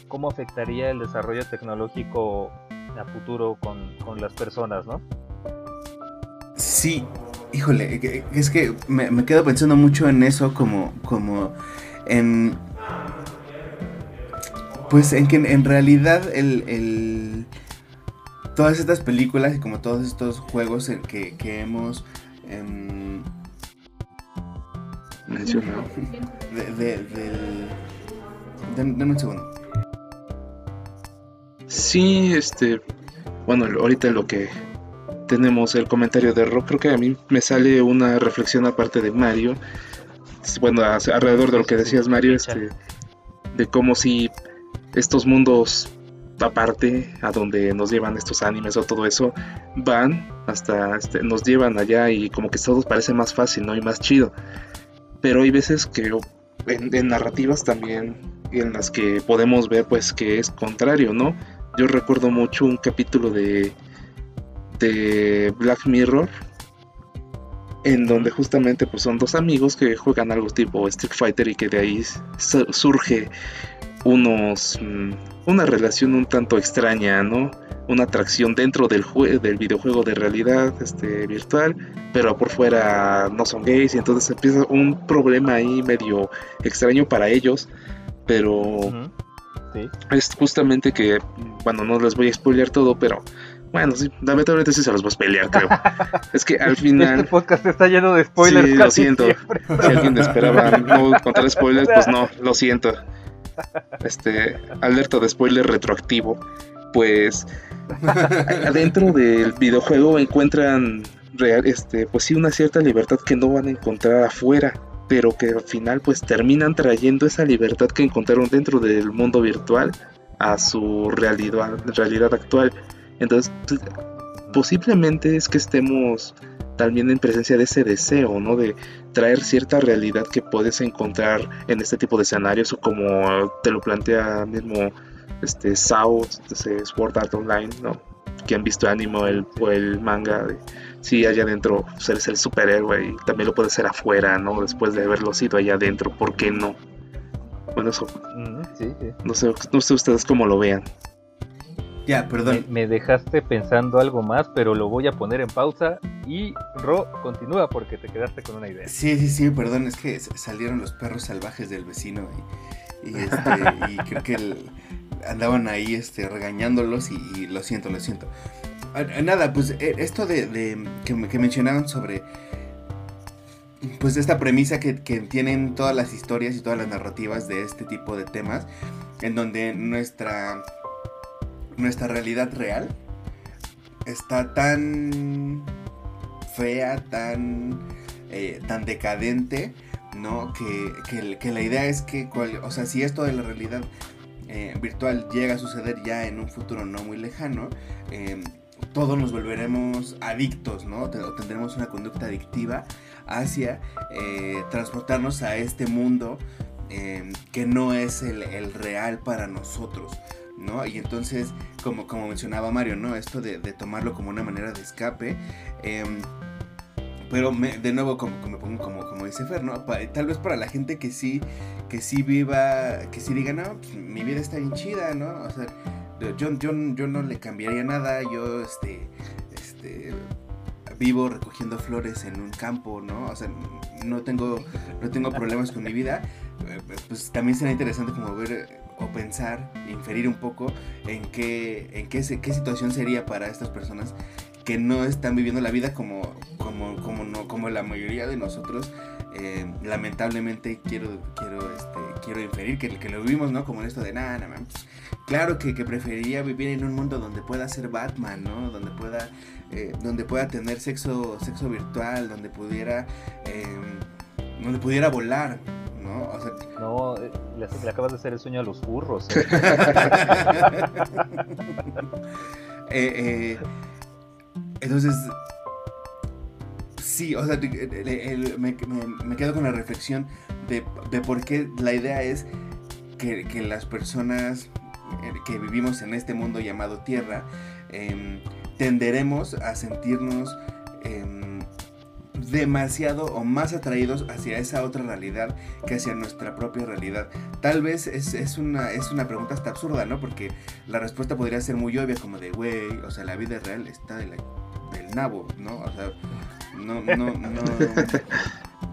cómo afectaría el desarrollo tecnológico a futuro con, con las personas, ¿no? Sí, híjole, es que me, quedo pensando mucho en eso como, como en... Pues en que en realidad el, todas estas películas y como todos estos juegos que, que hemos em, mencionado. De, del... Denme un segundo. Sí, este... Bueno, ahorita lo que tenemos el comentario de Rock. Creo que a mí me sale una reflexión aparte de Mario. Bueno, alrededor de lo que decías Mario, este, de cómo si estos mundos aparte a donde nos llevan estos animes o todo eso van hasta este, nos llevan allá y como que todo parece más fácil no y más chido. Pero hay veces que en, narrativas también en las que podemos ver pues que es contrario no yo recuerdo mucho un capítulo de de Black Mirror, en donde justamente pues son dos amigos que juegan algo tipo Street Fighter y que de ahí surge unos mm, una relación un tanto extraña, ¿no? Una atracción dentro del del videojuego de realidad este, virtual, pero por fuera no son gays y entonces empieza un problema ahí medio extraño para ellos, pero es justamente que, bueno, no les voy a spoiler todo, pero bueno, sí, lamentablemente sí se los voy a pelear, creo. es que al final. Este podcast está lleno de spoilers. Sí, lo siento. Si alguien esperaba no contar spoilers, pues no, lo siento. Este, alerta de spoiler retroactivo. Pues adentro del videojuego encuentran real, este, pues sí, una cierta libertad que no van a encontrar afuera, pero que al final pues terminan trayendo esa libertad que encontraron dentro del mundo virtual a su realidad, actual. Entonces, posiblemente es que estemos también en presencia de ese deseo, ¿no? De traer cierta realidad que puedes encontrar en este tipo de escenarios o como te lo plantea mismo este SAO, este Sword Art Online, ¿no? Que han visto anime el, o el manga, de, sí, allá adentro pues, eres el superhéroe y también lo puedes hacer afuera, ¿no? Después de haberlo sido allá adentro, ¿por qué no? Bueno, eso. No, sé, no sé ustedes cómo lo vean. Ya, perdón. Me, dejaste pensando algo más, pero lo voy a poner en pausa. Y Ro, continúa porque te quedaste con una idea. Sí, sí, sí, perdón, es que salieron los perros salvajes del vecino y, este, creo que andaban ahí este, regañándolos y, lo siento, lo siento. Nada, pues e, esto de, que, mencionaron sobre pues esta premisa que, que, tienen todas las historias y todas las narrativas de este tipo de temas, en donde nuestra nuestra realidad real está tan fea, tan, eh, tan decadente, ¿no? Que, que, la idea es que, o sea, si esto de la realidad eh, virtual llega a suceder ya en un futuro no muy lejano, em, todos nos volveremos adictos, ¿no? tendremos una conducta adictiva hacia eh, transportarnos a este mundo em, que no es el, el real para nosotros. ¿No? Y entonces, como, como mencionaba Mario, ¿no? Esto de, tomarlo como una manera de escape. Em, pero de nuevo, como, como, como, dice Fer, ¿no? tal vez para la gente que sí, que sí viva, que sí diga, no, pues, mi vida está bien chida, ¿no? O sea, yo, yo, yo no le cambiaría nada, yo, este, este, vivo recogiendo flores en un campo, ¿no? O sea, no tengo, no tengo problemas con mi vida. Eh, pues también será interesante como ver o pensar, inferir un poco en qué, en qué, qué situación sería para estas personas que no están viviendo la vida como, como, como, no, como la mayoría de nosotros. eh, lamentablemente quiero quiero este, quiero inferir que, que lo vivimos no como en esto de nada nada claro que, que preferiría vivir en un mundo donde pueda ser Batman no donde pueda eh, donde pueda tener sexo sexo virtual donde pudiera eh, donde pudiera volar no o sea, No, eh, le, le acabas de hacer el sueño a los burros. eh. Eh, eh, entonces, sí, o sea, el- el- el- me, me- me quedo con la reflexión de, de por qué la idea es que, que las personas que vivimos en este mundo llamado Tierra em, tenderemos a sentirnos em, demasiado o más atraídos hacia esa otra realidad que hacia nuestra propia realidad. Tal vez es, es una, es una pregunta hasta absurda, ¿no? Porque la respuesta podría ser muy obvia, como de, güey, o sea, la vida real está de la- del nabo, ¿no? O sea, no, no, no.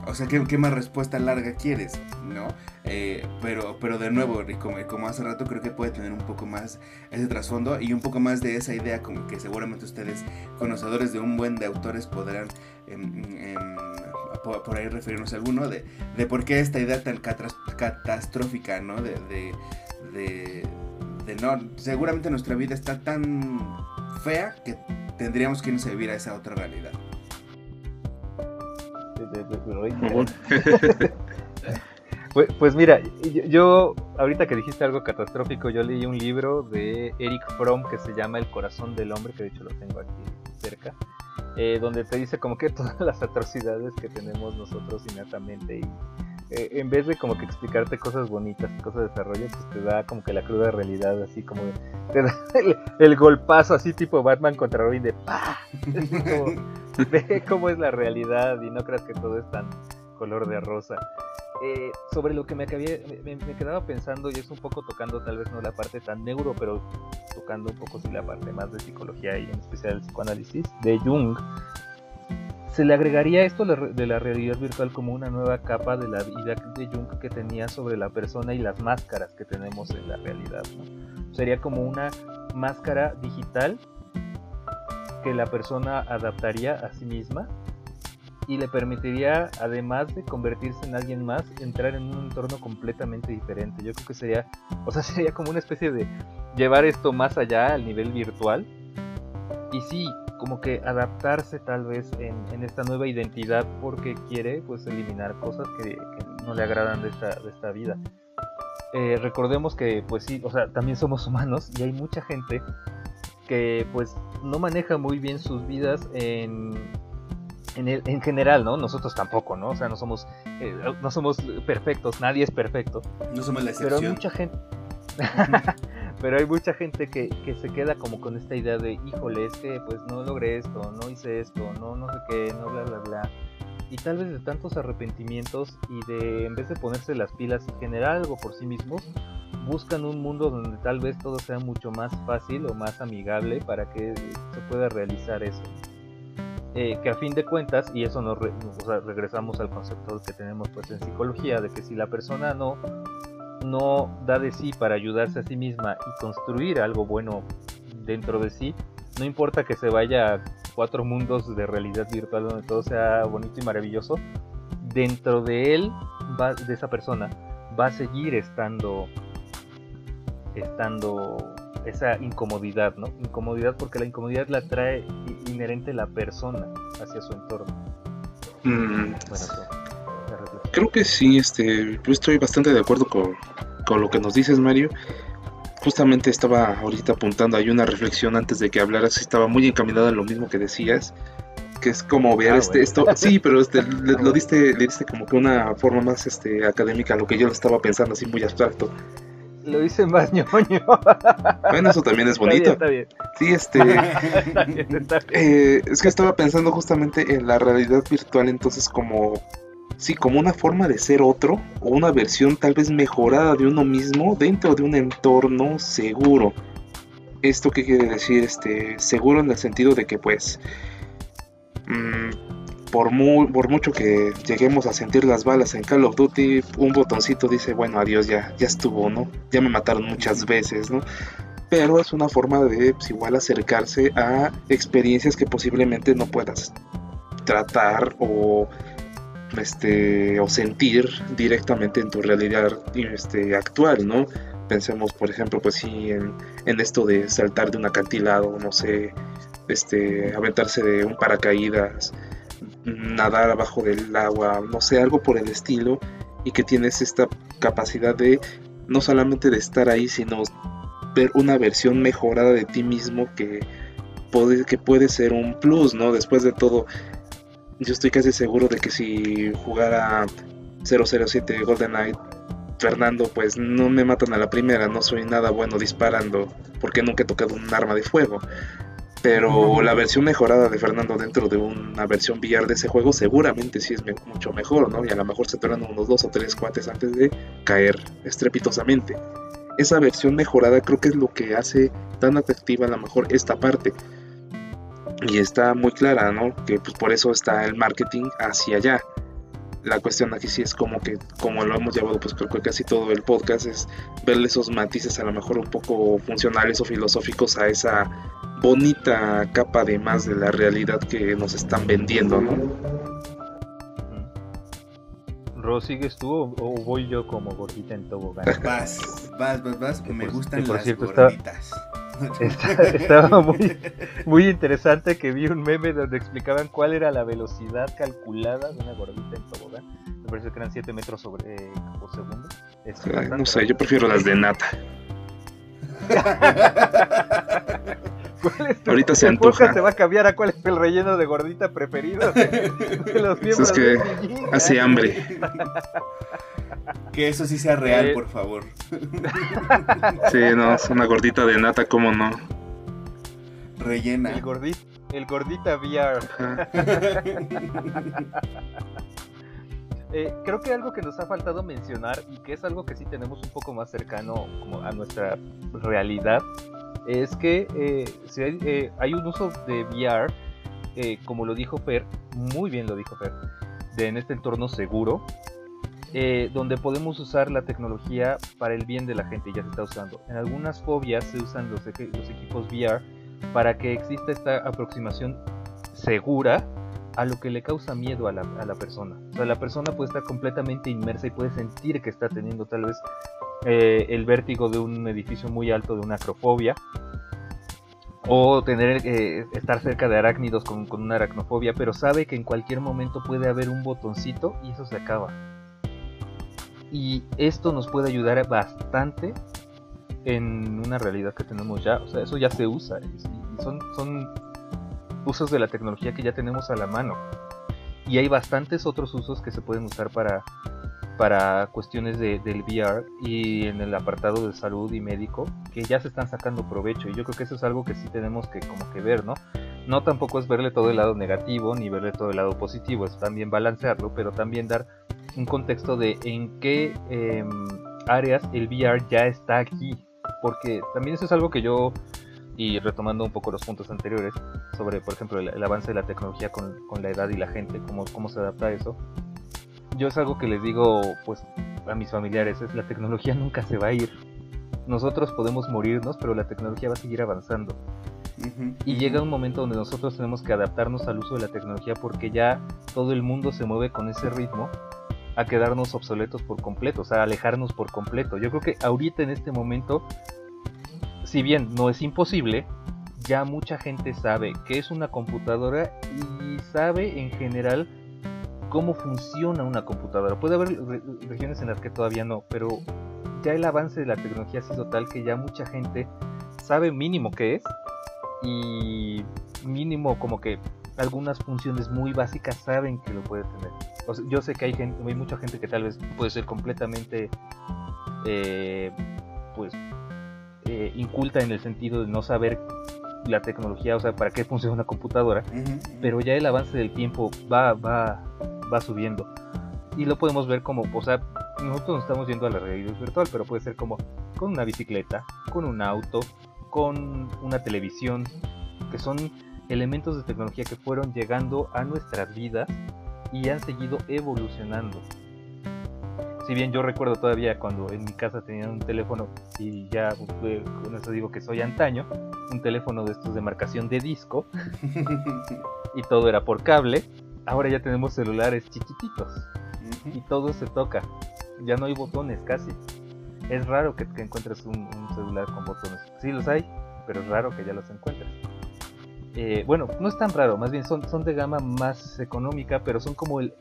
O sea, ¿qué, qué más respuesta larga quieres? ¿No? Eh, pero, pero de nuevo, como, como hace rato, creo que puede tener un poco más ese trasfondo y un poco más de esa idea, como que seguramente ustedes, conocedores de un buen de autores, podrán em, por, por ahí referirnos a alguno, de, de por qué esta idea tan catastrófica, ¿no? De, de, de, de no, seguramente nuestra vida está tan fea que tendríamos que irnos a vivir a esa otra realidad. Pues, pues mira, yo, yo, ahorita que dijiste algo catastrófico, yo leí un libro de Eric Fromm que se llama El corazón del hombre, que de hecho lo tengo aquí cerca, eh, donde te dice como que todas las atrocidades que tenemos nosotros innatamente y eh, en vez de como que explicarte cosas bonitas y cosas de desarrollo, pues te da como que la cruda realidad, así como te da el, golpazo así tipo Batman contra Robin de ¡pah! Como, ve cómo es la realidad y no creas que todo es tan color de rosa. Eh, sobre lo que me, acabé- me, quedaba pensando, y es un poco tocando tal vez no la parte tan neuro, pero tocando un poco sí la parte más de psicología y en especial el psicoanálisis, de Jung, se le agregaría esto de la realidad virtual como una nueva capa de la vida de Jung que tenía sobre la persona y las máscaras que tenemos en la realidad. Sería como una máscara digital que la persona adaptaría a sí misma y le permitiría, además de convertirse en alguien más, entrar en un entorno completamente diferente. Yo creo que sería, o sea, sería como una especie de llevar esto más allá al nivel virtual y sí, como que adaptarse tal vez en, esta nueva identidad porque quiere pues eliminar cosas que, que no le agradan de esta, de esta vida. Eh, recordemos que pues sí, o sea, también somos humanos y hay mucha gente que pues no maneja muy bien sus vidas en, en, el- en general, ¿no? Nosotros tampoco, ¿no? O sea, no somos, eh, no somos perfectos, nadie es perfecto. No somos la Pero hay excepción. mucha gente. pero hay mucha gente que, que se queda como con esta idea de, híjole, es que pues no logré esto, no hice esto, no, no sé qué, no bla bla bla. Y tal vez de tantos arrepentimientos y de, en vez de ponerse las pilas y generar algo por sí mismos, buscan un mundo donde tal vez todo sea mucho más fácil o más amigable para que se pueda realizar eso. Eh, que a fin de cuentas, y eso nos regresamos al concepto que tenemos pues en psicología, de que si la persona no no da de sí para ayudarse a sí misma y construir algo bueno dentro de sí, no importa que se vaya a cuatro mundos de realidad virtual donde todo sea bonito y maravilloso, dentro de él, de esa persona, va a seguir estando, estando esa incomodidad, ¿no? Incomodidad porque la incomodidad la trae inherente la persona hacia su entorno. Mm, Bueno. Creo que sí, este, yo estoy bastante de acuerdo con, con lo que nos dices, Mario. Justamente estaba ahorita apuntando, hay una reflexión antes de que hablaras, estaba muy encaminada a lo mismo que decías, que es como ver Ah, este, bueno. esto, sí, pero este, le- lo diste, le diste como que una forma más este, académica a lo que yo lo estaba pensando, así muy abstracto. Lo hice más ñoño. Bueno, eso también es Está bien, bonito. Está bien, Sí, este, está bien, está bien. Eh, es que estaba pensando justamente en la realidad virtual, entonces como, sí, como una forma de ser otro o una versión tal vez mejorada de uno mismo dentro de un entorno seguro. ¿Esto qué quiere decir? Este, seguro en el sentido de que pues, mm, por, mu- por mucho que lleguemos a sentir las balas en Call of Duty, un botoncito dice, bueno, adiós, ya, ya estuvo, ¿no? Ya me mataron muchas veces, ¿no? pero es una forma de pues, igual acercarse a experiencias que posiblemente no puedas tratar o este o sentir directamente en tu realidad este, actual, ¿no? Pensemos, por ejemplo, pues sí, en, en, esto de saltar de un acantilado, no sé, este, aventarse de un paracaídas, nadar abajo del agua, no sé, algo por el estilo, y que tienes esta capacidad de no solamente de estar ahí, sino ver una versión mejorada de ti mismo que puede, que puede ser un plus, ¿no? Después de todo, yo estoy casi seguro de que si jugara 007 Golden Knight, Fernando, pues no me matan a la primera, no soy nada bueno disparando, porque nunca he tocado un arma de fuego. Pero la versión mejorada de Fernando dentro de una versión VR de ese juego seguramente sí es mucho mejor, ¿no? Y a lo mejor se tornan unos dos o tres cuates antes de caer estrepitosamente. Esa versión mejorada creo que es lo que hace tan atractiva a lo mejor esta parte. Y está muy clara, ¿no? Que pues por eso está el marketing hacia allá. La cuestión aquí sí es como que, como lo hemos llevado pues creo que casi todo el podcast, es verle esos matices a lo mejor un poco funcionales o filosóficos a esa bonita capa de más de la realidad que nos están vendiendo, ¿no? Ro, ¿sigues tú o, voy yo como gordita en tobogán? Vas, vas, vas, vas. Me gustan por las cierto, gorditas. estaba muy, muy interesante que vi un meme donde explicaban cuál era la velocidad calculada de una gordita en tobogán. Me parece que eran 7 metros sobre, eh, por segundo. Es Ay, no sé, yo prefiero las de nata. ¿Cuál es tu- Ahorita se antoja. se va a cambiar a cuál es el relleno de gordita preferido de, de los miembros Es que de Gigi. hace hambre. Que eso sí sea real, Eh, por favor. Sí, no, es una gordita de nata, ¿cómo no? Rellena. El gordita, el gordita VR. Eh, creo que algo que nos ha faltado mencionar y que es algo que sí tenemos un poco más cercano como a nuestra realidad es que eh, si hay, eh, hay un uso de VR, eh, como lo dijo Fer, muy bien lo dijo Fer, en este entorno seguro, donde podemos usar la tecnología para el bien de la gente ya se está usando. En algunas fobias se usan los, los equipos VR para que exista esta aproximación segura a lo que le causa miedo a la, a la persona. O sea, la persona puede estar completamente inmersa y puede sentir que está teniendo tal vez eh, el vértigo de un edificio muy alto, de una acrofobia, o tener eh, estar cerca de arácnidos con, una aracnofobia, pero sabe que en cualquier momento puede haber un botoncito y eso se acaba. Y esto nos puede ayudar bastante en una realidad que tenemos ya. O sea, eso ya se usa. Y son, son usos de la tecnología que ya tenemos a la mano. Y hay bastantes otros usos que se pueden usar para, para cuestiones de, del VR y en el apartado de salud y médico que ya se están sacando provecho. Y yo creo que eso es algo que sí tenemos que como que ver, ¿no? No tampoco es verle todo el lado negativo ni verle todo el lado positivo, es también balancearlo, pero también dar un contexto de en qué eh, áreas el VR ya está aquí. Porque también eso es algo que yo, y retomando un poco los puntos anteriores, sobre por ejemplo el, el avance de la tecnología con, con, la edad y la gente, cómo, cómo se adapta a eso. Yo es algo que les digo pues a mis familiares, es la tecnología nunca se va a ir. Nosotros podemos morirnos, pero la tecnología va a seguir avanzando. Uh -huh. Y llega un momento donde nosotros tenemos que adaptarnos al uso de la tecnología porque ya todo el mundo se mueve con ese ritmo a quedarnos obsoletos por completo, o sea, alejarnos por completo. Yo creo que ahorita en este momento, si bien no es imposible, ya mucha gente sabe qué es una computadora y sabe en general cómo funciona una computadora. Puede haber re regiones en las que todavía no, pero ya el avance de la tecnología ha sido tal que ya mucha gente sabe mínimo qué es y mínimo como que algunas funciones muy básicas saben que lo puede tener. O sea, yo sé que hay gente, hay mucha gente que tal vez puede ser completamente eh, pues eh, inculta en el sentido de no saber la tecnología, o sea, para qué funciona una computadora, Uh -huh. pero ya el avance del tiempo va, va, va subiendo. Y lo podemos ver como, o sea, nosotros nos estamos yendo a la realidad virtual, pero puede ser como con una bicicleta, con un auto, con una televisión, que son elementos de tecnología que fueron llegando a nuestras vidas y han seguido evolucionando. si bien yo recuerdo todavía cuando en mi casa tenían un teléfono y ya eh, con eso digo que soy antaño, un teléfono de estos de marcación de disco y todo era por cable, ahora ya tenemos celulares chiquititos y todo se toca, ya no hay botones casi. Es raro que, encuentres un, celular con botones. Sí los hay, pero es raro que ya los encuentres. Eh, bueno, no es tan raro, más bien son, son de gama más económica, pero son como el,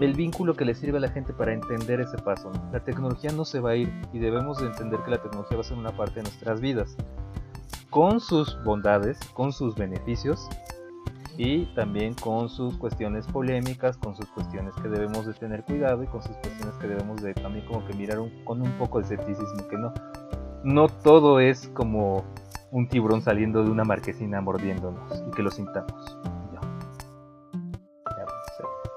el vínculo que le sirve a la gente para entender ese paso. La tecnología no se va a ir y debemos de entender que la tecnología va a ser una parte de nuestras vidas, con sus bondades, con sus beneficios y también con sus cuestiones polémicas, con sus cuestiones que debemos de tener cuidado y con sus cuestiones que debemos de también como que mirar con un poco de escepticismo, que no, no todo es como un tiburón saliendo de una marquesina mordiéndonos y que lo sintamos.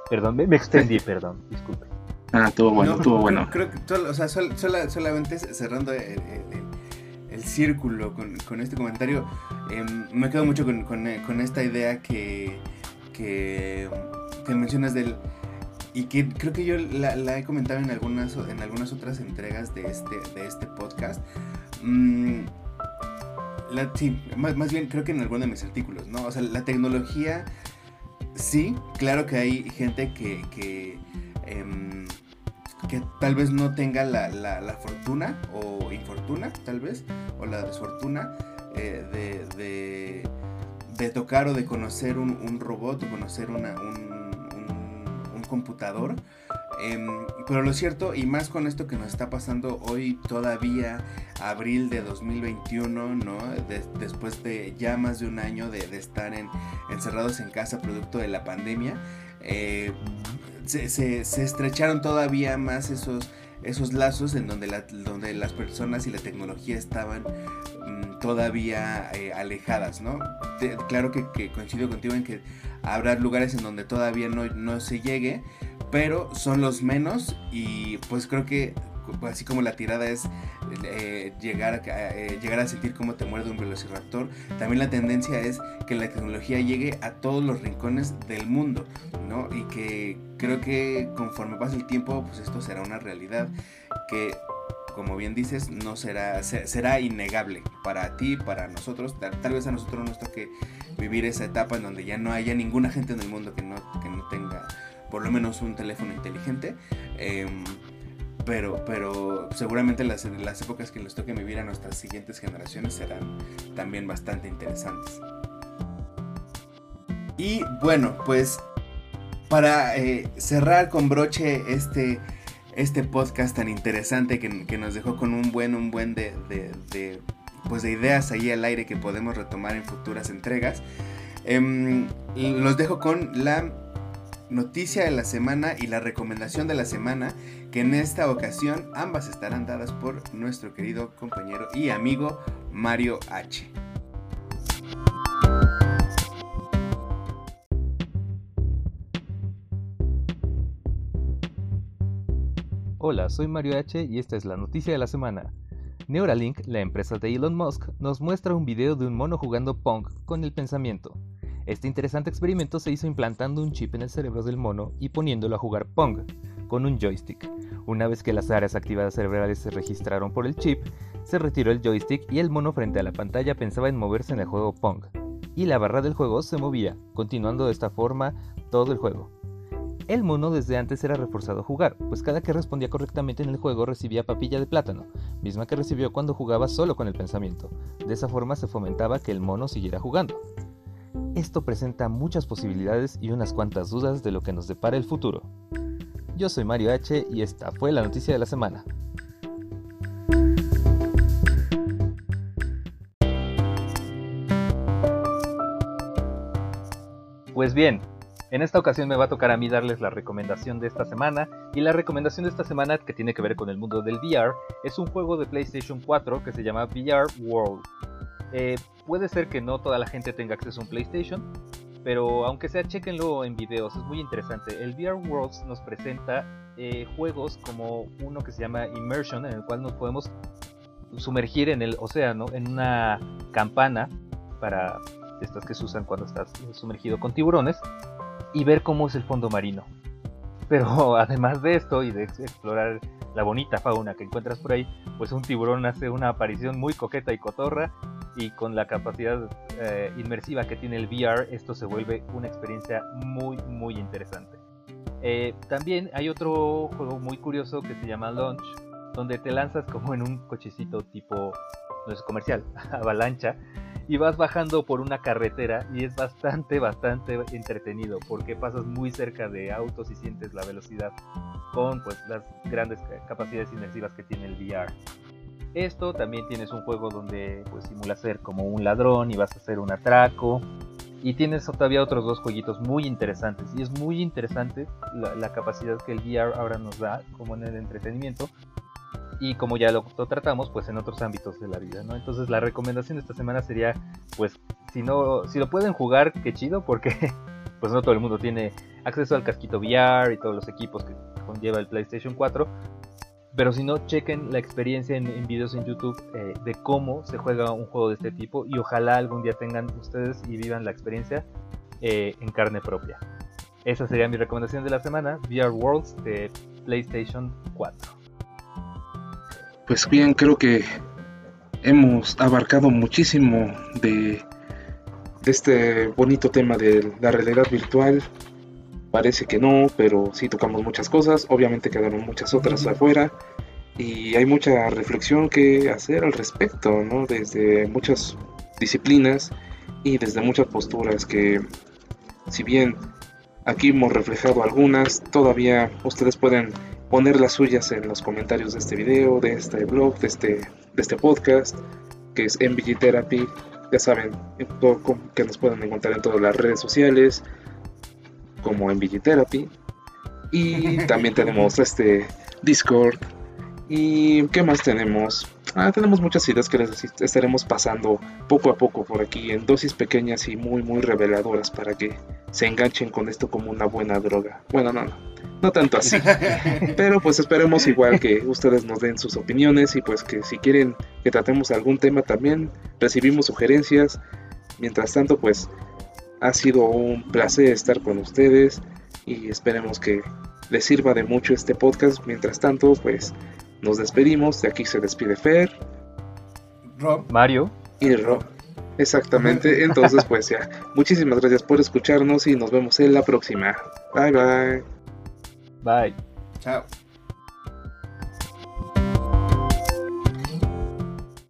Perdón, me, extendí, perdón, disculpe. Ah, estuvo bueno, estuvo bueno. Creo que, o sea, solamente cerrando el, círculo con, este comentario, em, me quedo mucho con, esta idea que, que, mencionas del y que creo que yo la, he comentado en algunas en algunas otras entregas de este de este podcast. Mm, sí más, más, bien creo que en alguno de mis artículos no o sea la tecnología sí, claro que hay gente que, que, em, que tal vez no tenga la, la, fortuna o infortuna, tal vez, o la desfortuna eh, de, de, de, tocar o de conocer un, un robot o conocer una, un, un computador Em, pero lo cierto, y más con esto que nos está pasando hoy todavía, abril de 2021, ¿no? después de ya más de un año de, estar encerrados en casa producto de la pandemia, eh, se, estrecharon todavía más esos, esos lazos en donde, donde las personas y la tecnología estaban mm, todavía eh, alejadas, ¿no? claro que, coincido contigo en que habrá lugares en donde todavía no, no se llegue, pero son los menos y pues creo que así como la tirada es eh, llegar, a, eh, llegar a sentir cómo te muerde un velociraptor, también la tendencia es que la tecnología llegue a todos los rincones del mundo, ¿no? Y que creo que conforme pasa el tiempo, pues esto será una realidad que como bien dices, no será, será innegable para ti, para nosotros. Tal, vez a nosotros nos toque vivir esa etapa en donde ya no haya ninguna gente en el mundo que no, que no tenga por lo menos un teléfono inteligente. Em, pero, pero seguramente las, las épocas que les toque vivir a nuestras siguientes generaciones serán también bastante interesantes. Y bueno, pues para eh, cerrar con broche este, este podcast tan interesante que, nos dejó con un buen, un buen de, pues de ideas ahí al aire que podemos retomar en futuras entregas. Eh, los dejo con la noticia de la semana y la recomendación de la semana, que en esta ocasión ambas estarán dadas por nuestro querido compañero y amigo Mario H. Hola, soy Mario H y esta es la noticia de la semana. Neuralink, la empresa de Elon Musk, nos muestra un video de un mono jugando Pong con el pensamiento. Este interesante experimento se hizo implantando un chip en el cerebro del mono y poniéndolo a jugar Pong con un joystick. Una vez que las áreas activadas cerebrales se registraron por el chip, se retiró el joystick y el mono frente a la pantalla pensaba en moverse en el juego Pong. Y la barra del juego se movía, continuando de esta forma todo el juego. El mono desde antes era reforzado a jugar, pues cada que respondía correctamente en el juego recibía papilla de plátano, misma que recibió cuando jugaba solo con el pensamiento. De esa forma se fomentaba que el mono siguiera jugando. Esto presenta muchas posibilidades y unas cuantas dudas de lo que nos depara el futuro. Yo soy Mario H y esta fue la noticia de la semana. Pues bien, en esta ocasión me va a tocar a mí darles la recomendación de esta semana y la recomendación de esta semana que tiene que ver con el mundo del VR es un juego de PlayStation 4 que se llama VR World. Eh, puede ser que no toda la gente tenga acceso a un PlayStation, pero aunque sea, chequenlo en videos, es muy interesante. El VR Worlds nos presenta eh, juegos como uno que se llama Immersion, en el cual nos podemos sumergir en el océano en una campana para estas que se usan cuando estás sumergido con tiburones y ver cómo es el fondo marino. pero además de esto y de explorar la bonita fauna que encuentras por ahí, pues un tiburón hace una aparición muy coqueta y cotorra y con la capacidad eh, inmersiva que tiene el VR, esto se vuelve una experiencia muy muy interesante. Eh, también hay otro juego muy curioso que se llama Launch, donde te lanzas como en un cochecito tipo, no es comercial, avalancha, y vas bajando por una carretera y es bastante, bastante entretenido porque pasas muy cerca de autos y sientes la velocidad con pues las grandes capacidades inmersivas que tiene el VR. Esto también tienes un juego donde pues simula ser como un ladrón y vas a hacer un atraco. Y tienes todavía otros dos jueguitos muy interesantes. Y es muy interesante la, capacidad que el VR ahora nos da como en el entretenimiento. Y como ya lo, tratamos, pues en otros ámbitos de la vida, ¿no? Entonces la recomendación de esta semana sería, pues, si no, si lo pueden jugar, qué chido, porque pues no todo el mundo tiene acceso al casquito VR y todos los equipos que conlleva el PlayStation 4. Pero si no, chequen la experiencia en, videos en YouTube eh, de cómo se juega un juego de este tipo y ojalá algún día tengan ustedes y vivan la experiencia eh, en carne propia. Esa sería mi recomendación de la semana, VR Worlds de PlayStation 4. Pues bien, creo que hemos abarcado muchísimo de, de este bonito tema de la realidad virtual, Parece que no, pero sí tocamos muchas cosas. Obviamente quedaron muchas otras afuera. Y hay mucha reflexión que hacer al respecto, ¿no? Desde muchas disciplinas y desde muchas posturas que, si bien aquí hemos reflejado algunas, todavía ustedes pueden poner las suyas en los comentarios de este video, de este blog, de este, de este podcast, que es MVG Therapy. Ya saben que nos pueden encontrar en todas las redes sociales, como en Therapy Y también tenemos este Discord. ¿Y qué más tenemos? Ah, tenemos muchas ideas que les estaremos pasando poco a poco por aquí en dosis pequeñas y muy muy reveladoras para que se enganchen con esto como una buena droga. Bueno, no, no, no tanto así. Pero pues esperemos igual que ustedes nos den sus opiniones y pues que si quieren que tratemos algún tema también recibimos sugerencias. Mientras tanto pues ha sido un placer estar con ustedes y esperemos que les sirva de mucho este podcast. Mientras tanto, pues nos despedimos. De aquí se despide Fer, Rob, Mario y Rob. Exactamente. Entonces, pues ya. Muchísimas gracias por escucharnos y nos vemos en la próxima. Bye bye. Bye. Chao.